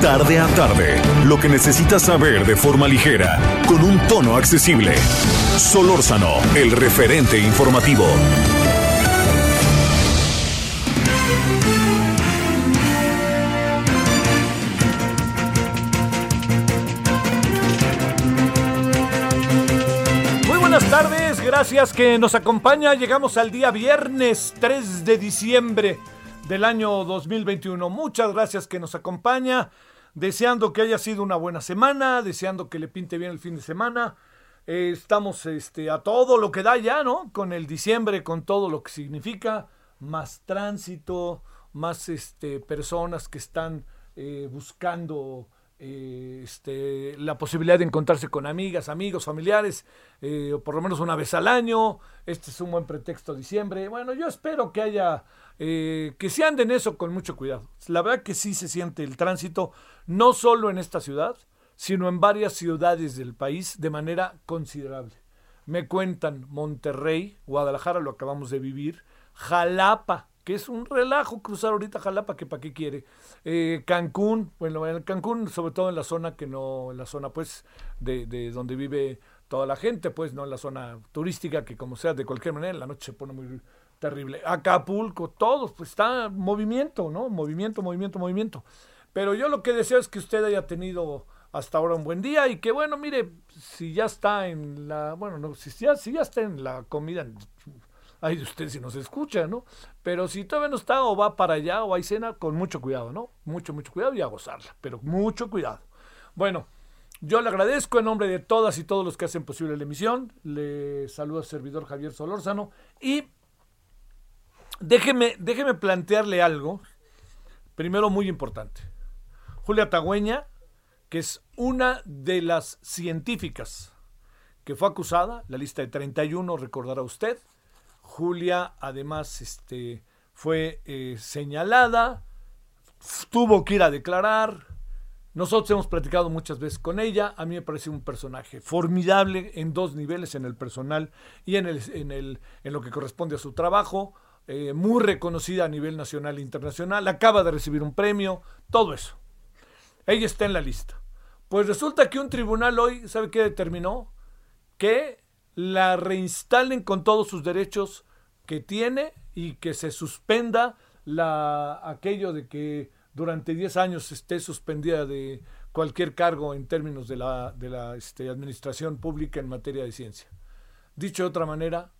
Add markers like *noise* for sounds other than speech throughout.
Tarde a tarde, lo que necesitas saber de forma ligera, con un tono accesible. Solórzano, el referente informativo. Muy buenas tardes, gracias que nos acompaña. Llegamos al día viernes 3 de diciembre del año 2021. Muchas gracias que nos acompaña. Deseando que haya sido una buena semana, deseando que le pinte bien el fin de semana. Eh, estamos este, a todo lo que da ya, ¿no? Con el diciembre, con todo lo que significa. Más tránsito, más este, personas que están eh, buscando eh, este, la posibilidad de encontrarse con amigas, amigos, familiares, o por lo menos una vez al año. Este es un buen pretexto diciembre. Bueno, yo espero que haya, eh, que se ande en eso con mucho cuidado. La verdad que sí se siente el tránsito, no solo en esta ciudad, sino en varias ciudades del país de manera considerable. Me cuentan Monterrey, Guadalajara, lo acabamos de vivir, Jalapa, que es un relajo cruzar ahorita Jalapa, que para qué quiere. Eh, Cancún, bueno, en Cancún, sobre todo en la zona que no, en la zona pues de, de, donde vive toda la gente, pues no en la zona turística, que como sea, de cualquier manera, en la noche se pone muy terrible. Acapulco, todos, pues está movimiento, ¿no? Movimiento, movimiento, movimiento. Pero yo lo que deseo es que usted haya tenido hasta ahora un buen día y que bueno, mire, si ya está en la, bueno, no, si ya, si ya está en la comida, ay usted si nos escucha, ¿no? Pero si todavía no está o va para allá o hay cena, con mucho cuidado, ¿no? Mucho, mucho cuidado y a gozarla, pero mucho cuidado. Bueno, yo le agradezco en nombre de todas y todos los que hacen posible la emisión. Le saluda al servidor Javier Solórzano y déjeme, déjeme plantearle algo, primero muy importante. Julia Tagüeña, que es una de las científicas que fue acusada, la lista de 31, recordará usted. Julia, además, este, fue eh, señalada, tuvo que ir a declarar. Nosotros hemos platicado muchas veces con ella. A mí me parece un personaje formidable en dos niveles, en el personal y en, el, en, el, en lo que corresponde a su trabajo. Eh, muy reconocida a nivel nacional e internacional. Acaba de recibir un premio, todo eso. Ella está en la lista. Pues resulta que un tribunal hoy, ¿sabe qué determinó? Que la reinstalen con todos sus derechos que tiene y que se suspenda la, aquello de que durante 10 años esté suspendida de cualquier cargo en términos de la, de la este, administración pública en materia de ciencia. Dicho de otra manera,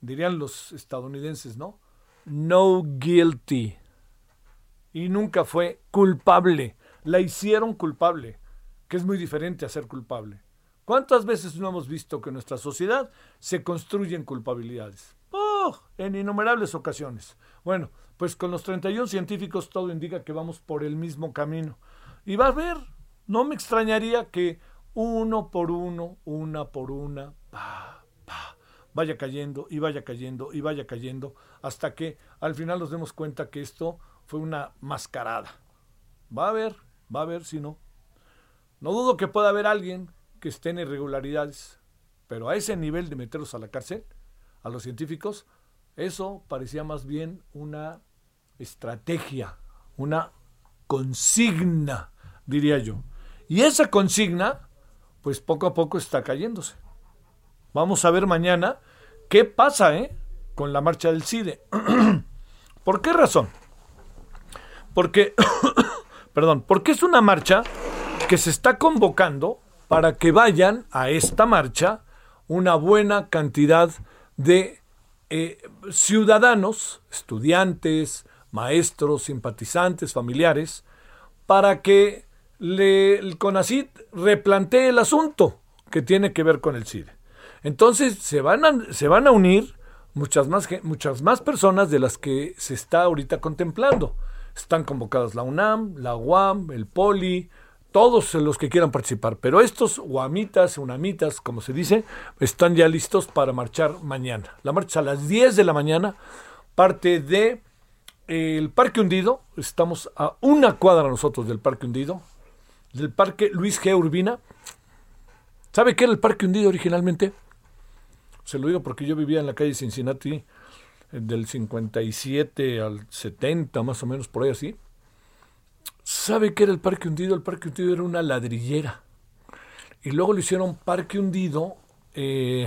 dirían los estadounidenses, ¿no? No guilty. Y nunca fue culpable. La hicieron culpable, que es muy diferente a ser culpable. ¿Cuántas veces no hemos visto que en nuestra sociedad se construyen culpabilidades? Oh, en innumerables ocasiones. Bueno, pues con los 31 científicos todo indica que vamos por el mismo camino. Y va a ver, no me extrañaría que uno por uno, una por una, pa, vaya cayendo y vaya cayendo y vaya cayendo hasta que al final nos demos cuenta que esto fue una mascarada. Va a haber, va a haber si no. No dudo que pueda haber alguien que esté en irregularidades, pero a ese nivel de meterlos a la cárcel, a los científicos, eso parecía más bien una estrategia, una consigna, diría yo. Y esa consigna, pues poco a poco está cayéndose. Vamos a ver mañana qué pasa ¿eh? con la marcha del CIDE. *clears throat* ¿Por qué razón? Porque, *coughs* perdón, porque es una marcha que se está convocando para que vayan a esta marcha una buena cantidad de eh, ciudadanos, estudiantes, maestros, simpatizantes, familiares, para que le, el CONACIT replantee el asunto que tiene que ver con el CIDE. Entonces se van a, se van a unir muchas más, muchas más personas de las que se está ahorita contemplando. Están convocadas la UNAM, la UAM, el POLI, todos los que quieran participar. Pero estos guamitas, unamitas, como se dice, están ya listos para marchar mañana. La marcha a las 10 de la mañana, parte de el Parque Hundido. Estamos a una cuadra nosotros del Parque Hundido, del Parque Luis G. Urbina. ¿Sabe qué era el Parque Hundido originalmente? Se lo digo porque yo vivía en la calle Cincinnati eh, del 57 al 70, más o menos por ahí así. ¿Sabe qué era el Parque Hundido? El Parque Hundido era una ladrillera. Y luego lo hicieron Parque Hundido eh,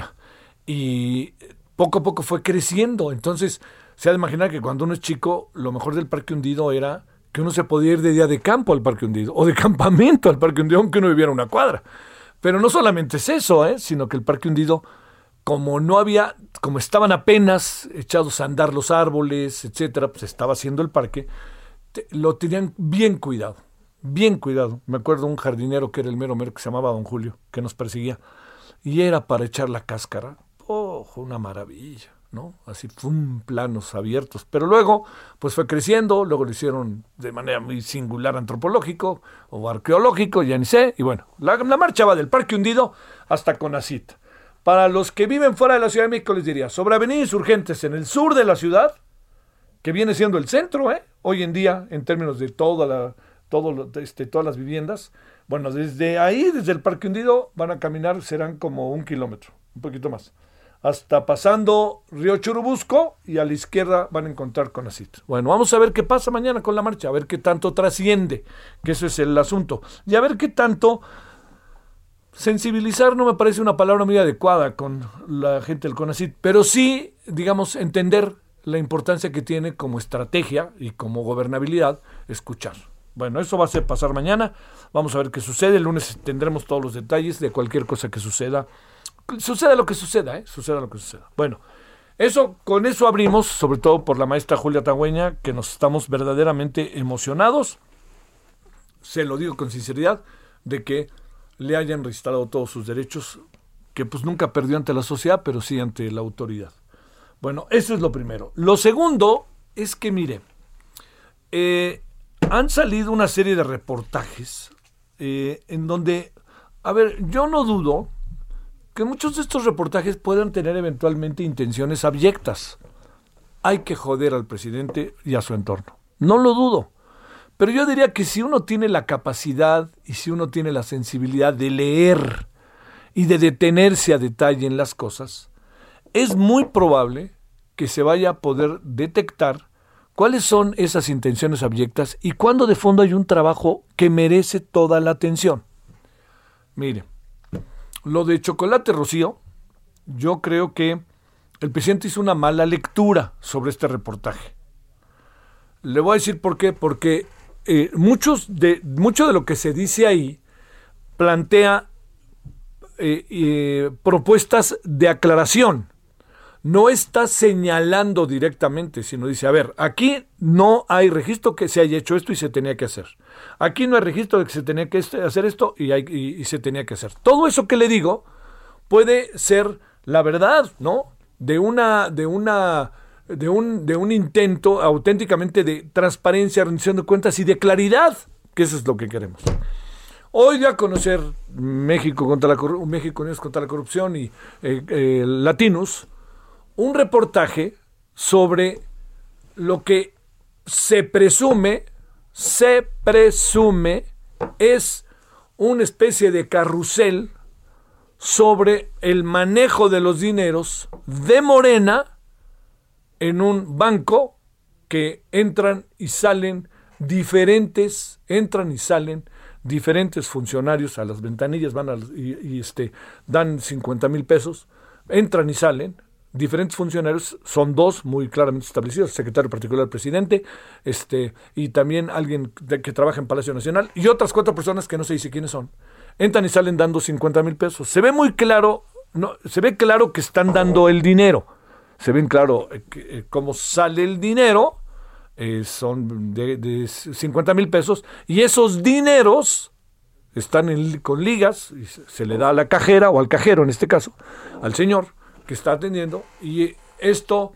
y poco a poco fue creciendo. Entonces, se ha de imaginar que cuando uno es chico, lo mejor del Parque Hundido era que uno se podía ir de día de campo al Parque Hundido o de campamento al Parque Hundido, aunque uno viviera una cuadra. Pero no solamente es eso, ¿eh? sino que el Parque Hundido como no había, como estaban apenas echados a andar los árboles, etcétera, pues estaba haciendo el parque, lo tenían bien cuidado, bien cuidado. Me acuerdo un jardinero que era el mero mero que se llamaba Don Julio, que nos perseguía, y era para echar la cáscara. ¡Oh, una maravilla! ¿no? Así, fum, planos abiertos. Pero luego, pues fue creciendo, luego lo hicieron de manera muy singular antropológico o arqueológico, ya ni sé. Y bueno, la, la marcha va del Parque Hundido hasta Conacita. Para los que viven fuera de la Ciudad de México les diría, sobre Avenida Insurgentes en el sur de la ciudad, que viene siendo el centro, ¿eh? hoy en día, en términos de este, todas las viviendas. Bueno, desde ahí, desde el Parque Hundido, van a caminar, serán como un kilómetro, un poquito más. Hasta pasando Río Churubusco y a la izquierda van a encontrar Conacit. Bueno, vamos a ver qué pasa mañana con la marcha, a ver qué tanto trasciende, que eso es el asunto. Y a ver qué tanto sensibilizar no me parece una palabra muy adecuada con la gente del CONACIT, pero sí, digamos, entender la importancia que tiene como estrategia y como gobernabilidad escuchar. Bueno, eso va a ser pasar mañana. Vamos a ver qué sucede. El lunes tendremos todos los detalles de cualquier cosa que suceda. Suceda lo que suceda, ¿eh? Suceda lo que suceda. Bueno, eso, con eso abrimos, sobre todo por la maestra Julia Tagüeña, que nos estamos verdaderamente emocionados. Se lo digo con sinceridad, de que le hayan restaurado todos sus derechos, que pues nunca perdió ante la sociedad, pero sí ante la autoridad. Bueno, eso es lo primero. Lo segundo es que, mire, eh, han salido una serie de reportajes eh, en donde, a ver, yo no dudo que muchos de estos reportajes puedan tener eventualmente intenciones abyectas. Hay que joder al presidente y a su entorno. No lo dudo. Pero yo diría que si uno tiene la capacidad y si uno tiene la sensibilidad de leer y de detenerse a detalle en las cosas, es muy probable que se vaya a poder detectar cuáles son esas intenciones abyectas y cuándo de fondo hay un trabajo que merece toda la atención. Mire, lo de Chocolate Rocío, yo creo que el presidente hizo una mala lectura sobre este reportaje. Le voy a decir por qué, porque eh, muchos de, mucho de lo que se dice ahí plantea eh, eh, propuestas de aclaración. No está señalando directamente, sino dice, a ver, aquí no hay registro que se haya hecho esto y se tenía que hacer. Aquí no hay registro de que se tenía que hacer esto y, hay, y se tenía que hacer. Todo eso que le digo puede ser la verdad, ¿no? De una, de una de un, de un intento auténticamente de transparencia, rendición de cuentas y de claridad, que eso es lo que queremos. Hoy a conocer México contra la México Unidos contra la corrupción y eh, eh, Latinos, un reportaje sobre lo que se presume, se presume es una especie de carrusel sobre el manejo de los dineros de Morena en un banco que entran y salen diferentes, entran y salen diferentes funcionarios a las ventanillas, van y, este, dan 50 mil pesos, entran y salen, diferentes funcionarios, son dos muy claramente establecidos, secretario particular presidente, este, y también alguien que trabaja en Palacio Nacional, y otras cuatro personas que no se dice quiénes son, entran y salen dando 50 mil pesos. Se ve muy claro, no, se ve claro que están dando el dinero se ven claro eh, eh, cómo sale el dinero, eh, son de, 50 mil pesos, y esos dineros están con ligas, y se, le da a la cajera, o al cajero en este caso, al señor que está atendiendo, y esto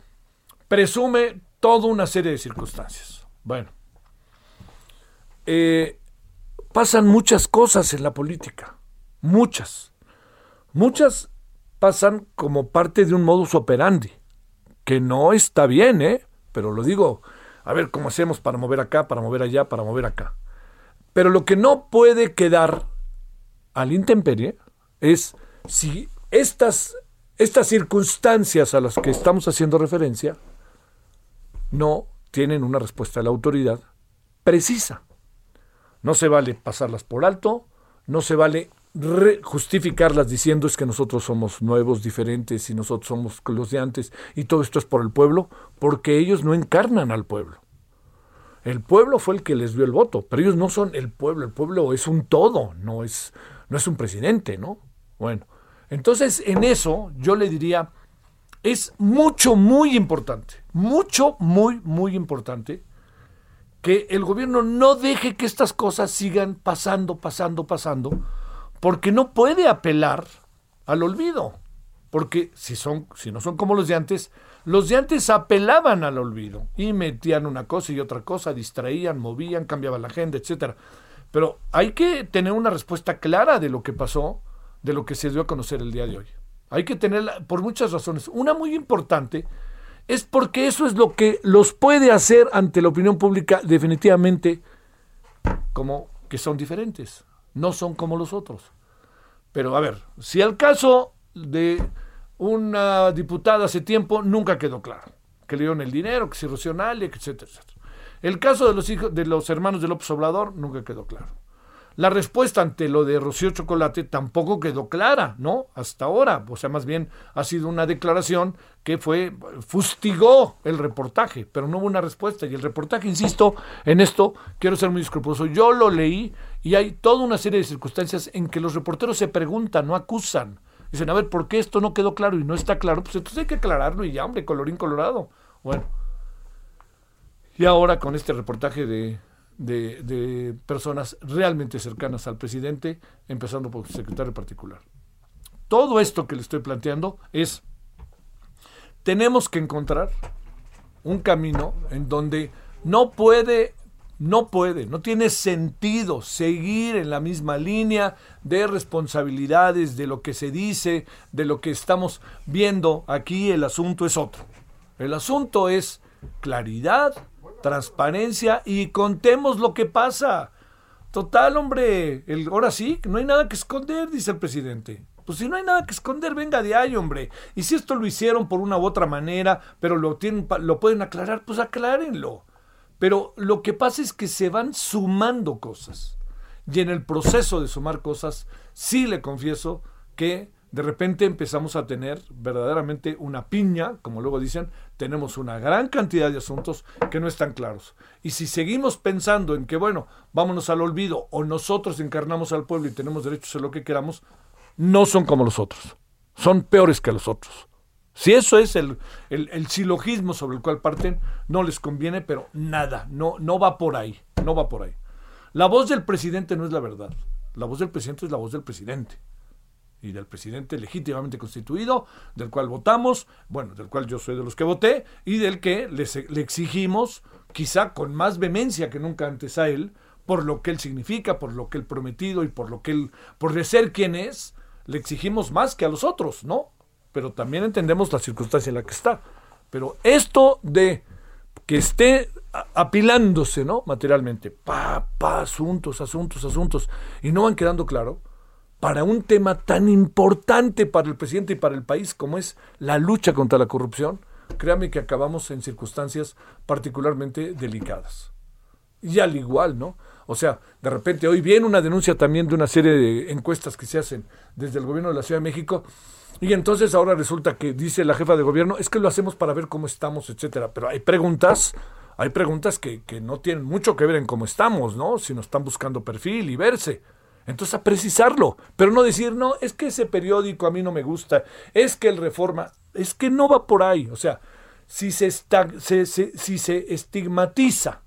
presume toda una serie de circunstancias. Bueno, pasan muchas cosas en la política, muchas. Muchas pasan como parte de un modus operandi, que no está bien, ¿eh? Pero lo digo, a ver cómo hacemos para mover acá, para mover allá, para mover acá. Pero lo que no puede quedar al intemperie es si estas, estas circunstancias a las que estamos haciendo referencia no tienen una respuesta de la autoridad precisa. No se vale pasarlas por alto, no se vale justificarlas diciendo es que nosotros somos nuevos, diferentes y nosotros somos los de antes y todo esto es por el pueblo, porque ellos no encarnan al pueblo. El pueblo fue el que les dio el voto, pero ellos no son el pueblo, el pueblo es un todo, no es, no es un presidente, ¿no? Bueno, entonces en eso yo le diría, es mucho, muy importante, mucho, muy, muy importante que el gobierno no deje que estas cosas sigan pasando, pasando, pasando, porque no puede apelar al olvido. Porque si, son, si no son como los de antes, los de antes apelaban al olvido y metían una cosa y otra cosa, distraían, movían, cambiaban la agenda, etcétera. Pero hay que tener una respuesta clara de lo que pasó, de lo que se dio a conocer el día de hoy. Hay que tenerla por muchas razones. Una muy importante es porque eso es lo que los puede hacer ante la opinión pública definitivamente como que son diferentes, no son como los otros. Pero a ver, si el caso de una diputada hace tiempo nunca quedó claro, que le dieron el dinero, que si roció etcétera, etcétera. El caso de los hijos de los hermanos de López Obrador nunca quedó claro. La respuesta ante lo de Rocío Chocolate tampoco quedó clara, ¿no? Hasta ahora. O sea, más bien ha sido una declaración que fue, fustigó el reportaje, pero no hubo una respuesta. Y el reportaje, insisto, en esto quiero ser muy escrupuloso. Yo lo leí y hay toda una serie de circunstancias en que los reporteros se preguntan, no acusan. Dicen, a ver, ¿por qué esto no quedó claro y no está claro? Pues entonces hay que aclararlo y ya, hombre, colorín colorado. Bueno. Y ahora con este reportaje de de, personas realmente cercanas al presidente, empezando por su secretario particular. Todo esto que le estoy planteando es, tenemos que encontrar un camino en donde no puede, no puede, no tiene sentido seguir en la misma línea de responsabilidades, de lo que se dice, de lo que estamos viendo aquí, el asunto es otro. El asunto es claridad, transparencia y contemos lo que pasa. Total, hombre, el, ahora sí, no hay nada que esconder, dice el presidente. Pues si no hay nada que esconder, venga de ahí, hombre. Y si esto lo hicieron por una u otra manera, pero lo, tienen, lo pueden aclarar, pues aclárenlo. Pero lo que pasa es que se van sumando cosas. Y en el proceso de sumar cosas, sí le confieso que de repente empezamos a tener verdaderamente una piña, como luego dicen, tenemos una gran cantidad de asuntos que no están claros. Y si seguimos pensando en que, bueno, vámonos al olvido o nosotros encarnamos al pueblo y tenemos derechos a lo que queramos, no son como los otros, son peores que los otros. Si eso es el, el, silogismo sobre el cual parten, no les conviene, pero nada, no, no va por ahí, no va por ahí. La voz del presidente no es la verdad, la voz del presidente es la voz del presidente y del presidente legítimamente constituido, del cual votamos, bueno, del cual yo soy de los que voté, y del que le, exigimos, quizá con más vehemencia que nunca antes a él, por lo que él significa, por lo que él prometido y por lo que él, por de ser quien es, le exigimos más que a los otros, ¿no? Pero también entendemos la circunstancia en la que está. Pero esto de que esté apilándose, ¿no? Materialmente, pa, pa, asuntos, asuntos, asuntos, y no van quedando claro, para un tema tan importante para el presidente y para el país como es la lucha contra la corrupción, créame que acabamos en circunstancias particularmente delicadas. Y al igual, ¿no? O sea, de repente hoy viene una denuncia también de una serie de encuestas que se hacen desde el gobierno de la Ciudad de México y entonces ahora resulta que dice la jefa de gobierno, es que lo hacemos para ver cómo estamos, etcétera. Pero hay preguntas, hay preguntas que, que no tienen mucho que ver en cómo estamos, ¿no? Si nos están buscando perfil y verse. Entonces a precisarlo, pero no decir, no, es que ese periódico a mí no me gusta, es que el reforma, es que no va por ahí. O sea, si se, si se estigmatiza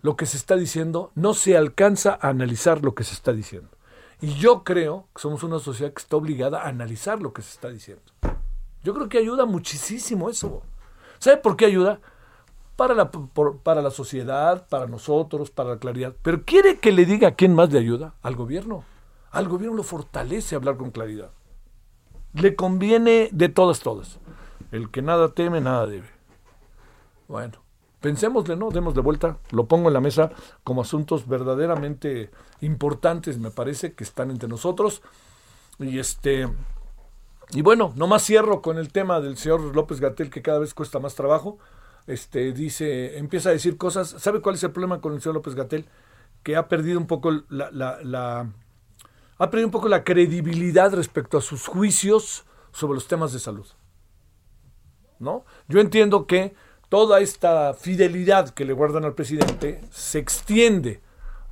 lo que se está diciendo, no se alcanza a analizar lo que se está diciendo. Y yo creo que somos una sociedad que está obligada a analizar lo que se está diciendo. Yo creo que ayuda muchísimo eso. ¿Sabe por qué ayuda? Para la, para la sociedad, para nosotros, para la claridad. Pero quiere que le diga a quién más le ayuda? Al gobierno. Al gobierno lo fortalece hablar con claridad. Le conviene de todas, todas. El que nada teme, nada debe. Bueno, pensémosle, ¿no? Demos de vuelta, lo pongo en la mesa como asuntos verdaderamente importantes, me parece, que están entre nosotros. Y este. Y bueno, nomás cierro con el tema del señor López Gatel, que cada vez cuesta más trabajo. Este dice, empieza a decir cosas. ¿Sabe cuál es el problema con el señor López Gatel? Que ha perdido un poco la, la ha perdido un poco la credibilidad respecto a sus juicios sobre los temas de salud. ¿No? Yo entiendo que toda esta fidelidad que le guardan al presidente se extiende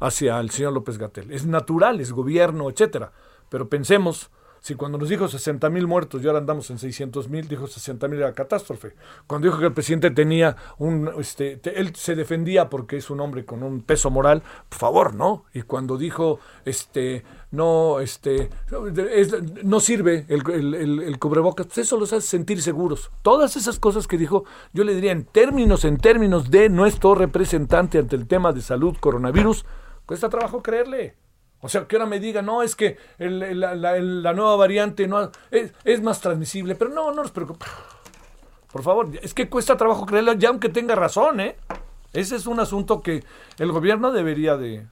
hacia el señor López Gatel. Es natural, es gobierno, etcétera. Pero pensemos si cuando nos dijo 60 mil muertos y ahora andamos en 600 mil, dijo 60 mil era catástrofe. Cuando dijo que el presidente tenía un, este, él se defendía porque es un hombre con un peso moral, por favor, ¿no? Y cuando dijo, este, no, este, no sirve el, el, cubrebocas, pues eso los hace sentir seguros. Todas esas cosas que dijo, yo le diría en términos, en términos de nuestro representante ante el tema de salud coronavirus, cuesta trabajo creerle. O sea, que ahora me diga, no, es que la, nueva variante no es, más transmisible, pero no, no nos. Por favor, es que cuesta trabajo creerlo, ya aunque tenga razón, ¿eh? Ese es un asunto que el gobierno debería de...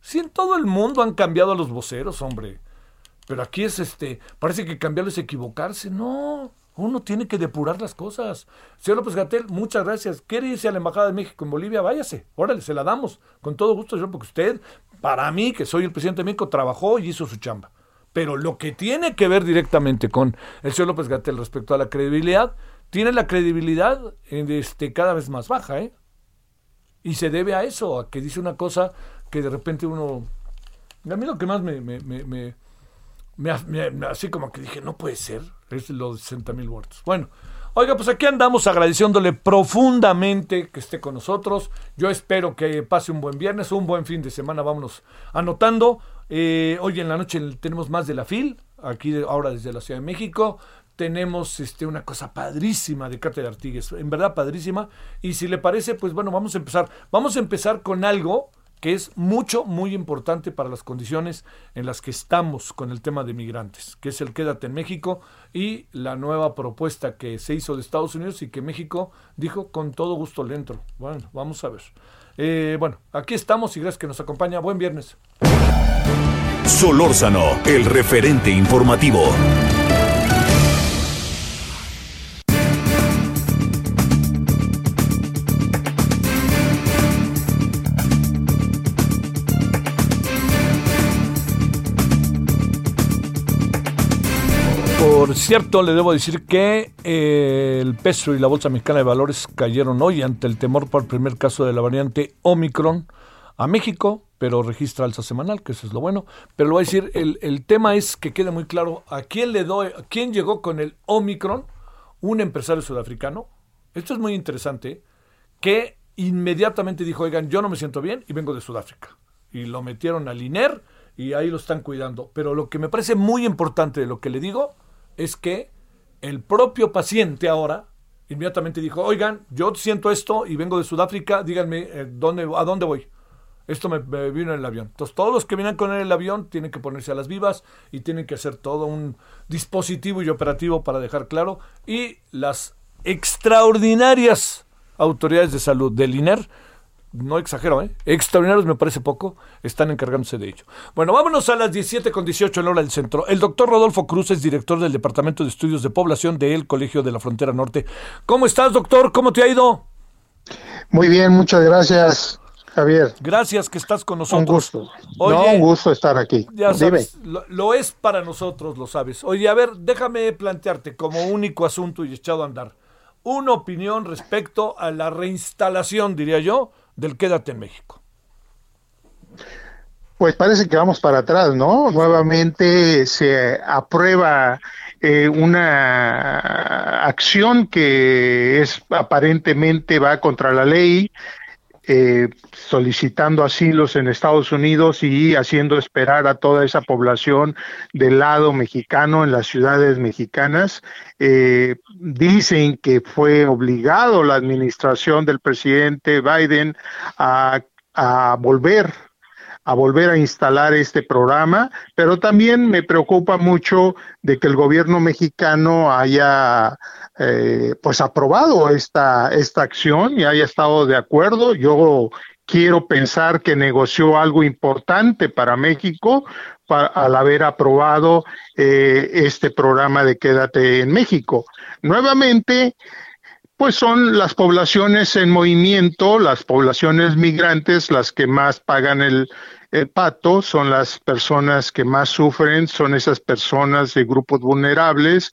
Si en todo el mundo han cambiado a los voceros, hombre. Pero aquí es este, parece que cambiarlo es equivocarse. No, uno tiene que depurar las cosas. Señor López Gatel, muchas gracias. ¿Quiere irse a la Embajada de México en Bolivia? Váyase. Órale, se la damos. Con todo gusto, yo, porque usted para mí, que soy el presidente de México, trabajó y hizo su chamba. Pero lo que tiene que ver directamente con el señor López Gatel respecto a la credibilidad, tiene la credibilidad este, cada vez más baja, ¿eh? Y se debe a eso, a que dice una cosa que de repente uno... A mí lo que más me, me, me, me así como que dije, no puede ser, es los 60 mil muertos. Bueno, Oiga, pues aquí andamos agradeciéndole profundamente que esté con nosotros. Yo espero que pase un buen viernes, un buen fin de semana. Vámonos anotando. Eh, hoy en la noche tenemos más de la FIL, aquí ahora desde la Ciudad de México. Tenemos este, una cosa padrísima de Cátedra Artigues, en verdad padrísima. Y si le parece, pues bueno, vamos a empezar. Vamos a empezar con algo que es mucho, muy importante para las condiciones en las que estamos con el tema de migrantes, que es el Quédate en México y la nueva propuesta que se hizo de Estados Unidos y que México dijo con todo gusto le entro. Bueno, vamos a ver. Eh, bueno, aquí estamos y gracias que nos acompaña. Buen viernes. Solórzano, el referente informativo. Por cierto, le debo decir que eh, el peso y la bolsa mexicana de valores cayeron hoy ante el temor por el primer caso de la variante Omicron a México, pero registra alza semanal, que eso es lo bueno. Pero lo voy a decir, el, tema es que quede muy claro a quién le doy, a quién llegó con el Omicron, un empresario sudafricano. Esto es muy interesante, que inmediatamente dijo, oigan, yo no me siento bien y vengo de Sudáfrica. Y lo metieron al INER y ahí lo están cuidando. Pero lo que me parece muy importante de lo que le digo es que el propio paciente ahora inmediatamente dijo, oigan, yo siento esto y vengo de Sudáfrica, díganme eh, dónde, a dónde voy. Esto me, vino en el avión. Entonces todos los que vienen con el avión tienen que ponerse a las vivas y tienen que hacer todo un dispositivo y operativo para dejar claro. Y las extraordinarias autoridades de salud del INER no exagero, ¿eh? extraordinarios me parece poco, están encargándose de ello. Bueno, vámonos a las 17 con 18 en hora del centro. El doctor Rodolfo Cruz es director del Departamento de Estudios de Población del Colegio de la Frontera Norte. ¿Cómo estás, doctor? ¿Cómo te ha ido? Muy bien, muchas gracias, Javier. Gracias que estás con nosotros. Un gusto. no, un gusto estar aquí. Ya sabes, lo, lo, es para nosotros, lo sabes. Oye, a ver, déjame plantearte como único asunto y echado a andar una opinión respecto a la reinstalación, diría yo, del Quédate en México? Pues parece que vamos para atrás, ¿no? Nuevamente se aprueba eh, una acción que es aparentemente va contra la ley, eh, solicitando asilos en Estados Unidos y haciendo esperar a toda esa población del lado mexicano en las ciudades mexicanas. Eh, dicen que fue obligado la administración del presidente Biden a, a volver a volver a instalar este programa, pero también me preocupa mucho de que el gobierno mexicano haya eh, pues aprobado esta, esta acción y haya estado de acuerdo. Yo quiero pensar que negoció algo importante para México al haber aprobado eh, este programa de Quédate en México. Nuevamente, pues son las poblaciones en movimiento, las poblaciones migrantes, las que más pagan el, pato, son las personas que más sufren, son esas personas de grupos vulnerables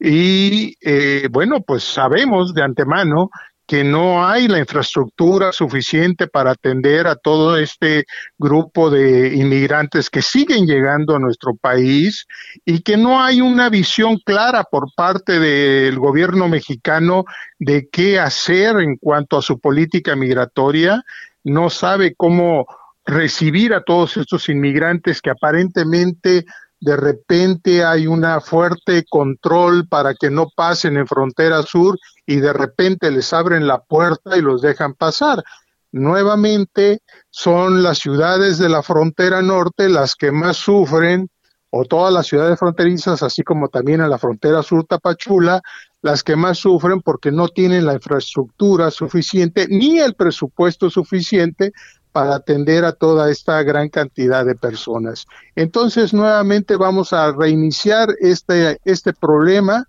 y eh, bueno, pues sabemos de antemano que no hay la infraestructura suficiente para atender a todo este grupo de inmigrantes que siguen llegando a nuestro país y que no hay una visión clara por parte del gobierno mexicano de qué hacer en cuanto a su política migratoria, no sabe cómo recibir a todos estos inmigrantes que aparentemente de repente hay una fuerte control para que no pasen en frontera sur y de repente les abren la puerta y los dejan pasar. Nuevamente son las ciudades de la frontera norte las que más sufren, o todas las ciudades fronterizas, así como también en la frontera sur Tapachula, las que más sufren porque no tienen la infraestructura suficiente ni el presupuesto suficiente para atender a toda esta gran cantidad de personas. Entonces, nuevamente vamos a reiniciar este, este problema.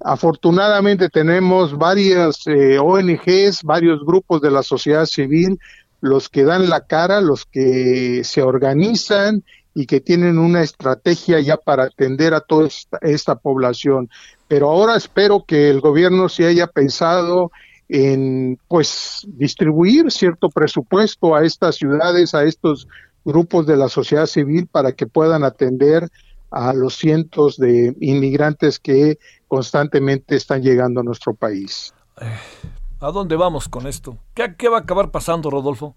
Afortunadamente tenemos varias eh, ONGs, varios grupos de la sociedad civil, los que dan la cara, los que se organizan y que tienen una estrategia ya para atender a toda esta, esta población. Pero ahora espero que el gobierno se haya pensado en pues distribuir cierto presupuesto a estas ciudades, a estos grupos de la sociedad civil para que puedan atender a los cientos de inmigrantes que constantemente están llegando a nuestro país. Eh, ¿A dónde vamos con esto? ¿Qué, qué va a acabar pasando, Rodolfo?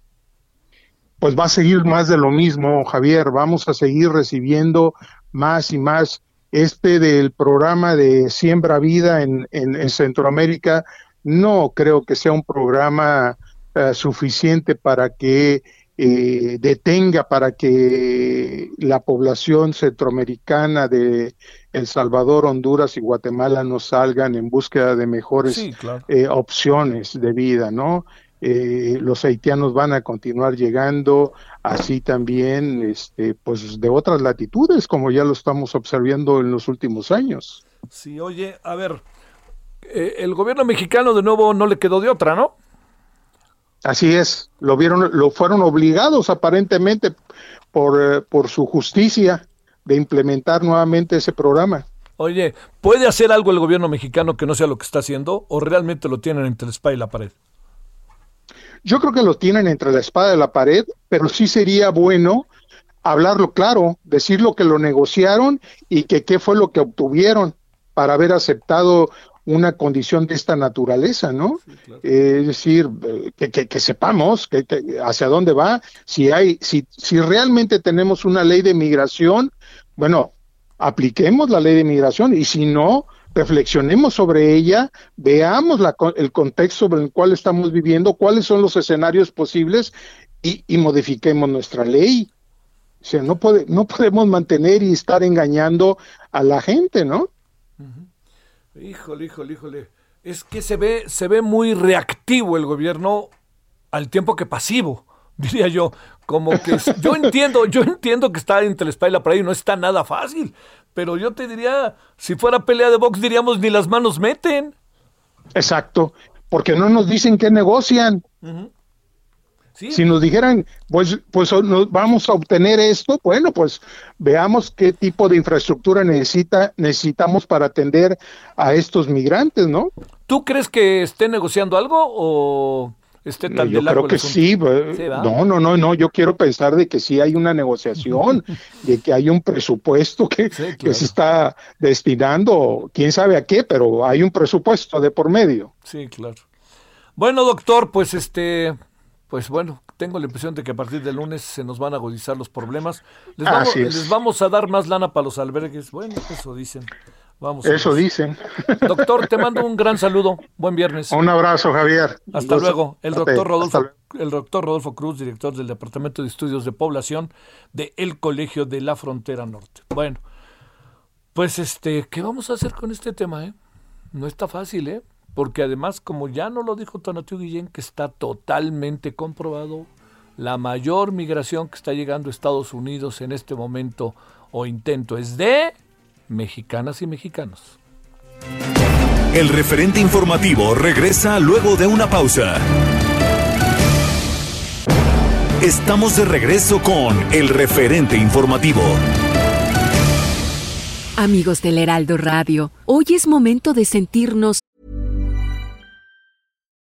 Pues va a seguir más de lo mismo, Javier. Vamos a seguir recibiendo más y más. Este del programa de Siembra Vida en, en Centroamérica no creo que sea un programa eh, suficiente para que eh, detenga, para que la población centroamericana de El Salvador, Honduras y Guatemala no salgan en búsqueda de mejores eh, opciones de vida, ¿no? los haitianos van a continuar llegando, así también, este, pues de otras latitudes, como ya lo estamos observando en los últimos años. Sí, oye, a ver, eh, el gobierno mexicano de nuevo no le quedó de otra, ¿no? Así es, lo vieron, lo fueron obligados aparentemente por, eh, por su justicia de implementar nuevamente ese programa. Oye, ¿puede hacer algo el gobierno mexicano que no sea lo que está haciendo o realmente lo tienen entre la espada y la pared? Yo creo que lo tienen entre la espada y la pared, pero sí sería bueno hablarlo claro, decir lo que lo negociaron y que qué fue lo que obtuvieron para haber aceptado una condición de esta naturaleza, ¿no? es decir, que, que, sepamos que, hacia dónde va, si hay, si, si realmente tenemos una ley de migración, bueno, apliquemos la ley de migración y si no, reflexionemos sobre ella, veamos la, el contexto sobre el cual estamos viviendo, cuáles son los escenarios posibles y, y modifiquemos nuestra ley. O sea, no, puede, no podemos mantener y estar engañando a la gente, ¿no? Híjole, híjole, híjole. Es que se ve, se ve muy reactivo el gobierno al tiempo que pasivo, *laughs* diría yo. Como que yo entiendo, yo entiendo que está entre la espalda y la pared y no está nada fácil. Pero yo te diría, si fuera pelea de box, diríamos ni las manos meten. Exacto, porque no nos dicen qué negocian. Si nos dijeran, pues, pues vamos a obtener esto, bueno, pues veamos qué tipo de infraestructura necesita, necesitamos para atender a estos migrantes, ¿no? ¿Tú crees que esté negociando algo o esté tan Yo creo que sí, no, no, no, no, yo quiero pensar de que sí hay una negociación, *laughs* de que hay un presupuesto que, que se está destinando, quién sabe a qué, pero hay un presupuesto de por medio. Sí, claro. Bueno, doctor, pues este, pues bueno, tengo la impresión de que a partir del lunes se nos van a agudizar los problemas. Les vamos, Así es. les vamos a dar más lana para los albergues. Bueno, eso dicen. Vamos. Eso dicen. Doctor, te mando un gran saludo. Buen viernes. Un abrazo, Javier. Hasta luego. El doctor Rodolfo, el doctor Rodolfo Cruz, director del Departamento de Estudios de Población de El Colegio de la Frontera Norte. Bueno, pues este, ¿qué vamos a hacer con este tema, eh? No está fácil, ¿eh? Porque además, como ya no lo dijo Tonatiuh Guillén, que está totalmente comprobado, la mayor migración que está llegando a Estados Unidos en este momento o intento es de mexicanas y mexicanos. El referente informativo regresa luego de una pausa. Estamos de regreso con el referente informativo. Amigos del Heraldo Radio, hoy es momento de sentirnos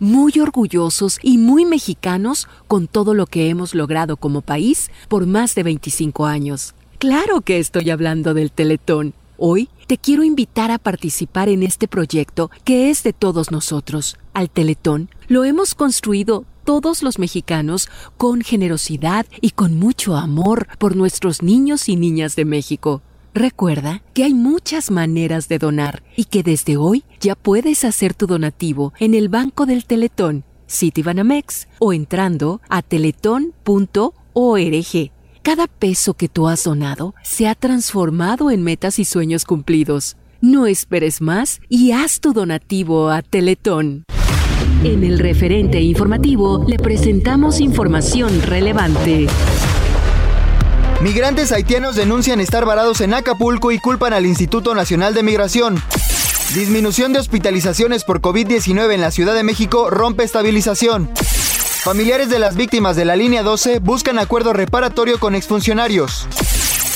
Muy orgullosos y muy mexicanos con todo lo que hemos logrado como país por más de 25 años. Claro que estoy hablando del Teletón. Hoy te quiero invitar a participar en este proyecto que es de todos nosotros. Al Teletón lo hemos construido todos los mexicanos con generosidad y con mucho amor por nuestros niños y niñas de México. Recuerda que hay muchas maneras de donar y que desde hoy ya puedes hacer tu donativo en el Banco del Teletón, Citibanamex o entrando a teletón.org. Cada peso que tú has donado se ha transformado en metas y sueños cumplidos. No esperes más y haz tu donativo a Teletón. En el referente informativo le presentamos información relevante. Migrantes haitianos denuncian estar varados en Acapulco y culpan al Instituto Nacional de Migración. Disminución de hospitalizaciones por COVID-19 en la Ciudad de México rompe estabilización. Familiares de las víctimas de la línea 12 buscan acuerdo reparatorio con exfuncionarios.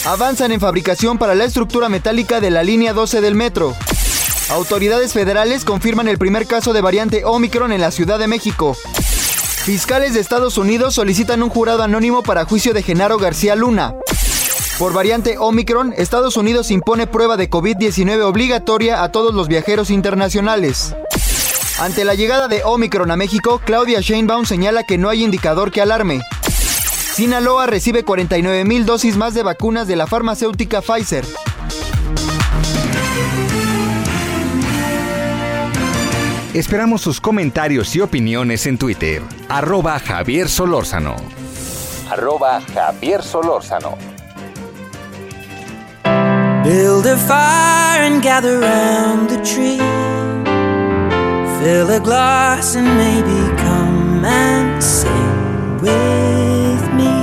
Avanzan en fabricación para la estructura metálica de la línea 12 del metro. Autoridades federales confirman el primer caso de variante Omicron en la Ciudad de México. Fiscales de Estados Unidos solicitan un jurado anónimo para juicio de Genaro García Luna. Por variante Omicron, Estados Unidos impone prueba de COVID-19 obligatoria a todos los viajeros internacionales. Ante la llegada de Omicron a México, Claudia Sheinbaum señala que no hay indicador que alarme. Sinaloa recibe 49 mil dosis más de vacunas de la farmacéutica Pfizer. Esperamos sus comentarios y opiniones en Twitter. Arroba Javier Solórzano. Arroba Javier Solórzano. Build a fire and gather round the tree. Fill a glass and maybe come and sing with me.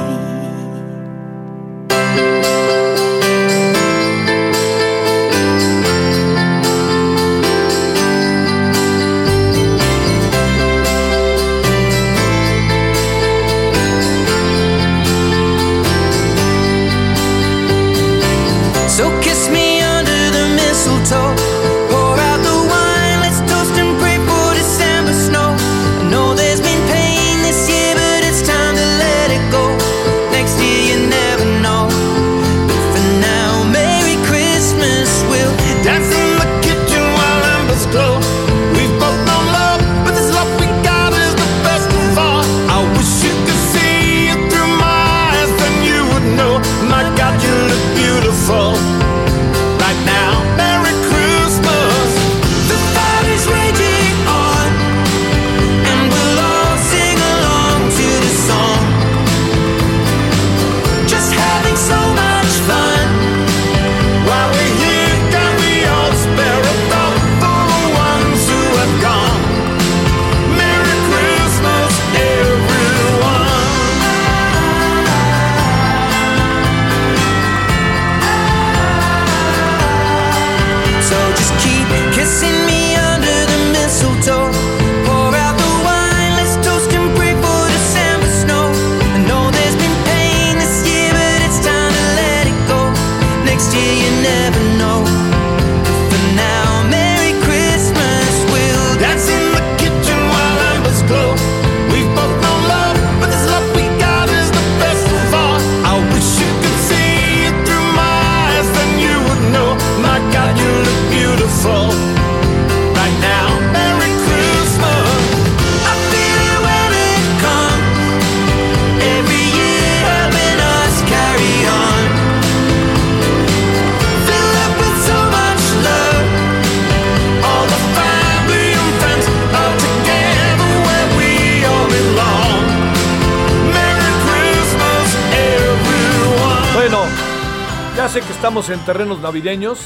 Sé que estamos en terrenos navideños.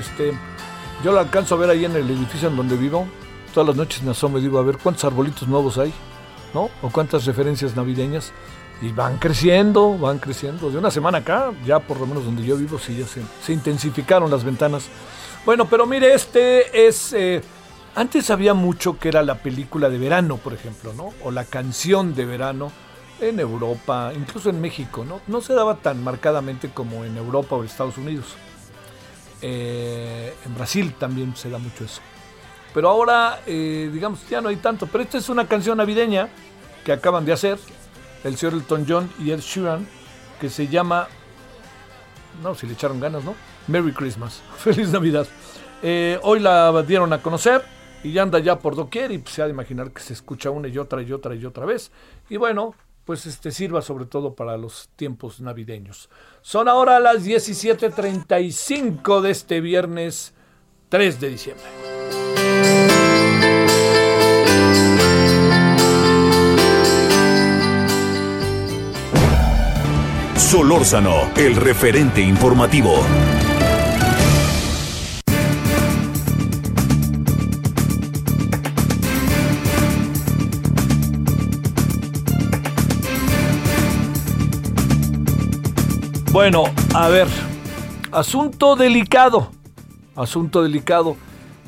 Este, yo lo alcanzo a ver ahí en el edificio en donde vivo. Todas las noches me asomo y digo, a ver cuántos arbolitos nuevos hay, ¿no? O cuántas referencias navideñas. Y van creciendo, van creciendo. De una semana acá, ya por lo menos donde yo vivo, sí, ya se, se intensificaron las ventanas. Bueno, pero mire, este es... eh, antes había mucho que era la película de verano, por ejemplo, ¿no? O la canción de verano en Europa, incluso en México, ¿no? No se daba tan marcadamente como en Europa o en Estados Unidos. Eh, en Brasil también se da mucho eso. Pero ahora, eh, digamos, ya no hay tanto. Pero esta es una canción navideña que acaban de hacer el señor Elton John y Ed Sheeran, que se llama... No, si le echaron ganas, ¿no? Merry Christmas. *laughs* Feliz Navidad. Eh, hoy la dieron a conocer y ya anda ya por doquier y se ha de imaginar que se escucha una y otra y otra y otra vez. Y bueno, pues este sirva sobre todo para los tiempos navideños. Son ahora las 17:35 de este viernes 3 de diciembre. Solórzano, el referente informativo. Bueno, a ver, asunto delicado, asunto delicado,